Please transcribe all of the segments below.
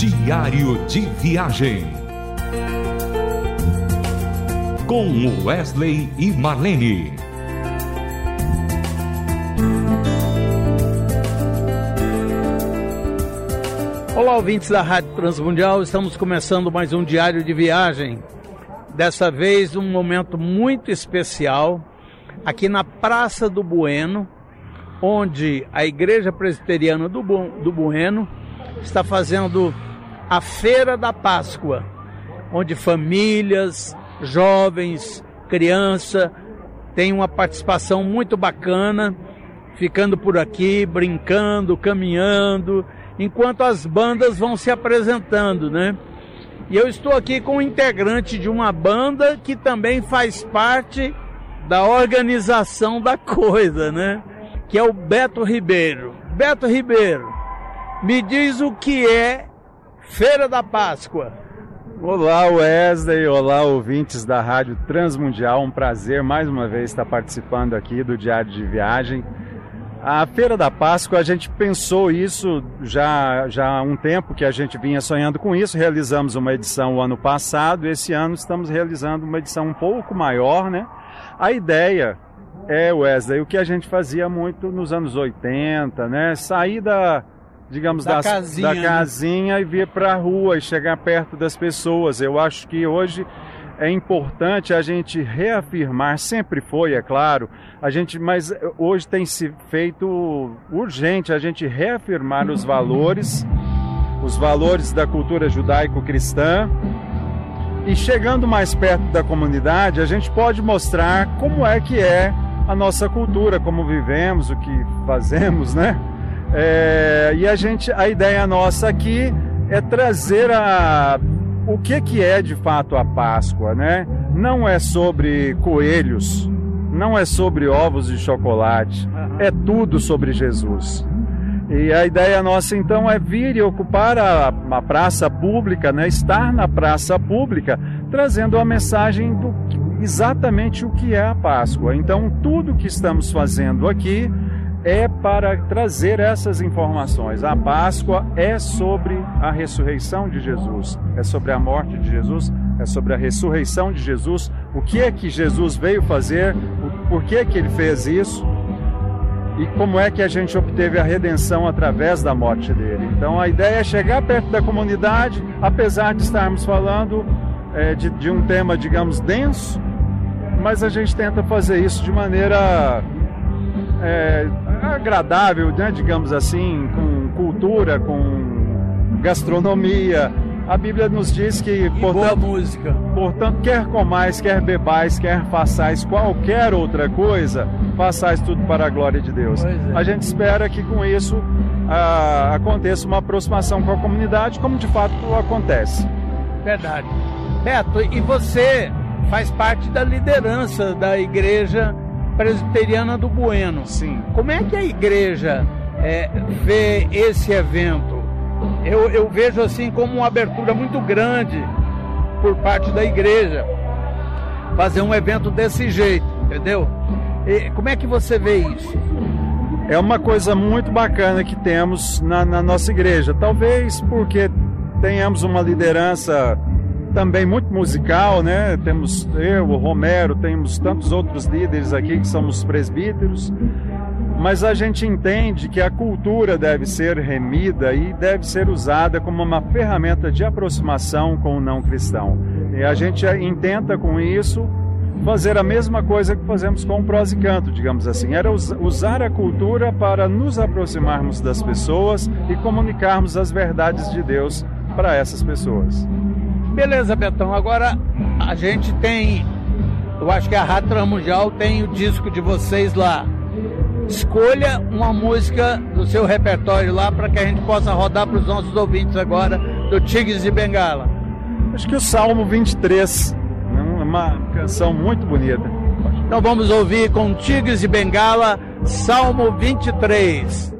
Diário de Viagem. Com Wesley e Marlene. Olá, ouvintes da Rádio Transmundial. Estamos começando mais um Diário de Viagem. Dessa vez, um momento muito especial aqui na Praça do Bueno, onde a Igreja Presbiteriana do, do Bueno está fazendo a Feira da Páscoa, onde famílias, jovens, criança têm uma participação muito bacana, ficando por aqui, brincando, caminhando, enquanto as bandas vão se apresentando, né? E eu estou aqui com um integrante de uma banda que também faz parte da organização da coisa, né? Que é o Beto Ribeiro. Beto Ribeiro, me diz o que é Feira da Páscoa. Olá Wesley, olá ouvintes da Rádio Transmundial, um prazer mais uma vez estar participando aqui do Diário de Viagem. A Feira da Páscoa, a gente pensou isso já, já há um tempo que a gente vinha sonhando com isso. Realizamos uma edição o ano passado, esse ano estamos realizando uma edição um pouco maior, né? A ideia é, Wesley, o que a gente fazia muito nos anos 80, né? Sair da, digamos, da das, casinha, da né? casinha e vir para a rua e chegar perto das pessoas. Eu acho que hoje é importante a gente reafirmar, sempre foi, é claro, a gente, mas hoje tem se feito urgente a gente reafirmar os valores, os valores da cultura judaico-cristã. E chegando mais perto da comunidade, a gente pode mostrar como é que é a nossa cultura, como vivemos, o que fazemos, né? É, e a gente, a ideia nossa aqui é trazer a o que que é de fato a Páscoa, né? Não é sobre coelhos, não é sobre ovos de chocolate, é tudo sobre Jesus. E a ideia nossa então é vir e ocupar a, a praça pública, né? Estar na praça pública, trazendo a mensagem do exatamente o que é a Páscoa. Então tudo que estamos fazendo aqui é para trazer essas informações. A Páscoa é sobre a ressurreição de Jesus, é sobre a morte de Jesus, é sobre a ressurreição de Jesus, o que é que Jesus veio fazer, por que que ele fez isso e como é que a gente obteve a redenção através da morte dele. Então a ideia é chegar perto da comunidade, apesar de estarmos falando é, de, de um tema, digamos, denso, mas a gente tenta fazer isso de maneira é, agradável, né, digamos assim, com cultura, com gastronomia. A Bíblia nos diz que, E boa portanto, música. portanto, quer comais, quer bebais, quer façais qualquer outra coisa, façais tudo para a glória de Deus. É. A gente espera que com isso ah, aconteça uma aproximação com a comunidade, como de fato acontece. Verdade. Beto, e você faz parte da liderança da Igreja Presbiteriana do Bueno. Sim. Como é que a igreja é, vê esse evento? Eu, eu vejo assim como uma abertura muito grande por parte da igreja fazer um evento desse jeito, entendeu? E como é que você vê isso? É uma coisa muito bacana que temos na, na nossa igreja. Talvez porque tenhamos uma liderança também muito musical, né? Temos eu, o Romero, temos tantos outros líderes aqui que somos presbíteros, mas a gente entende que a cultura deve ser remida e deve ser usada como uma ferramenta de aproximação com o não cristão. E a gente intenta com isso fazer a mesma coisa que fazemos com o prós e canto, digamos assim. Era us- usar a cultura para nos aproximarmos das pessoas e comunicarmos as verdades de Deus para essas pessoas. Beleza, Betão. Agora a gente tem, eu acho que a Rádio Transmundial tem o disco de vocês lá. Escolha uma música do seu repertório lá para que a gente possa rodar para os nossos ouvintes agora do Tigres de Bengala. Acho que o Salmo 23 é uma canção muito bonita. Então vamos ouvir com Tigres de Bengala, Salmo 23.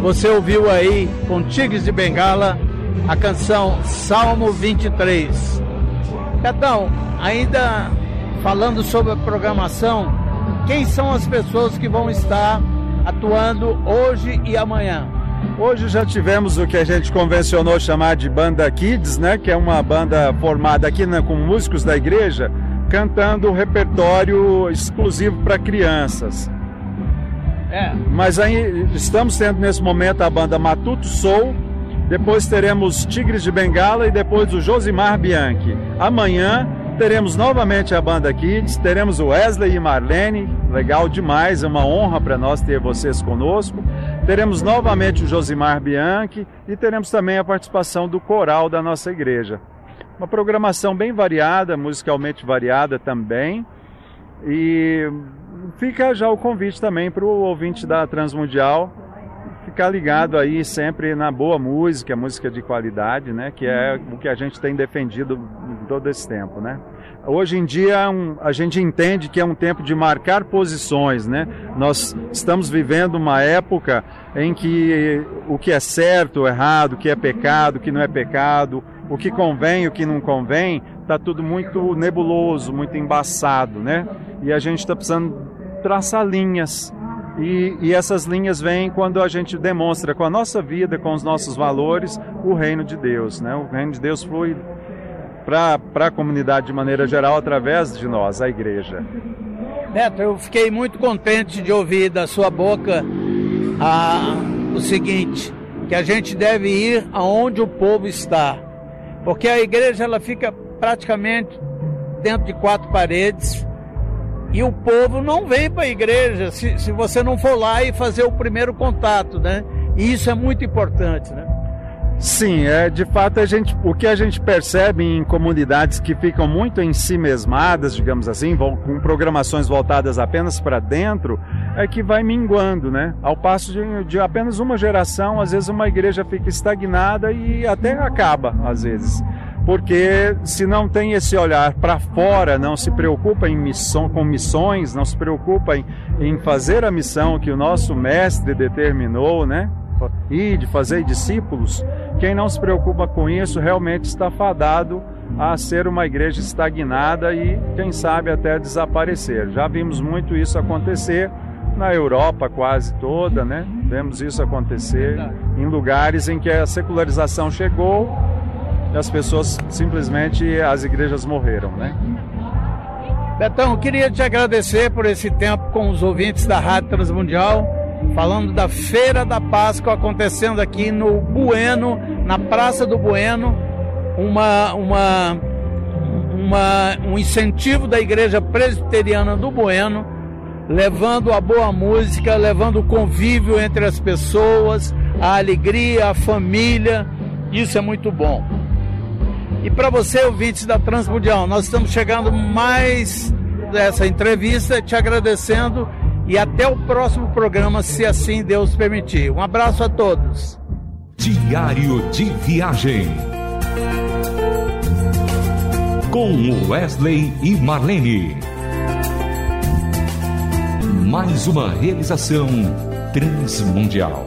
Você ouviu aí com Tigres de Bengala a canção Salmo 23. Betão, ainda falando sobre a programação, quem são as pessoas que vão estar atuando hoje e amanhã? Hoje já tivemos o que a gente convencionou chamar de banda Kids, né? Que é uma banda formada aqui né, com músicos da igreja cantando o repertório exclusivo para crianças. É. Mas aí estamos tendo nesse momento a banda Matuto Soul, depois teremos Tigres de Bengala e depois o Josimar Bianchi. Amanhã teremos novamente a banda Kids, teremos o Wesley e Marlene, legal demais, é uma honra para nós ter vocês conosco. Teremos novamente o Josimar Bianchi e teremos também a participação do coral da nossa igreja. Uma programação bem variada, musicalmente variada também. E fica já o convite também para o ouvinte da Transmundial ficar ligado aí sempre na boa música, música de qualidade, né? Que é o que a gente tem defendido todo esse tempo, né? Hoje em dia um, a gente entende que é um tempo de marcar posições, né? Nós estamos vivendo uma época em que o que é certo, errado, o que é pecado, o que não é pecado, o que convém, o que não convém, está tudo muito nebuloso, muito embaçado, né? E a gente está precisando traçar linhas. E, e, essas linhas vêm quando a gente demonstra com a nossa vida, com os nossos valores, o reino de Deus. Né? O reino de Deus flui para a comunidade de maneira geral através de nós, a igreja. Neto, eu fiquei muito contente de ouvir da sua boca a, o seguinte, que a gente deve ir aonde o povo está. Porque a igreja ela fica praticamente dentro de quatro paredes e o povo não vem para a igreja se, se você não for lá e fazer o primeiro contato, né? E isso é muito importante, né? Sim, é de fato a gente, o que a gente percebe em comunidades que ficam muito em si mesmadas, digamos assim, com programações voltadas apenas para dentro, é que vai minguando, né? Ao passo de, de, apenas uma geração, às vezes uma igreja fica estagnada e até acaba, às vezes. Porque se não tem esse olhar para fora, não se preocupa em missão, com missões, não se preocupa em, em fazer a missão que o nosso mestre determinou, né? E de fazer discípulos, quem não se preocupa com isso realmente está fadado a ser uma igreja estagnada e, quem sabe, até desaparecer. Já vimos muito isso acontecer na Europa quase toda, né? Vemos isso acontecer em lugares em que a secularização chegou e as pessoas simplesmente as igrejas morreram, né? Betão, queria te agradecer por esse tempo com os ouvintes da Rádio Transmundial falando da Feira da Páscoa acontecendo aqui no Bueno, na Praça do Bueno, uma, uma, uma, um incentivo da Igreja Presbiteriana do Bueno, levando a boa música, levando o convívio entre as pessoas, a alegria, a família, isso é muito bom. E para você, ouvintes da Transmundial, nós estamos chegando mais dessa entrevista, te agradecendo e até o próximo programa, se assim Deus permitir. Um abraço a todos. Diário de Viagem. Com Wesley e Marlene. Mais uma realização transmundial.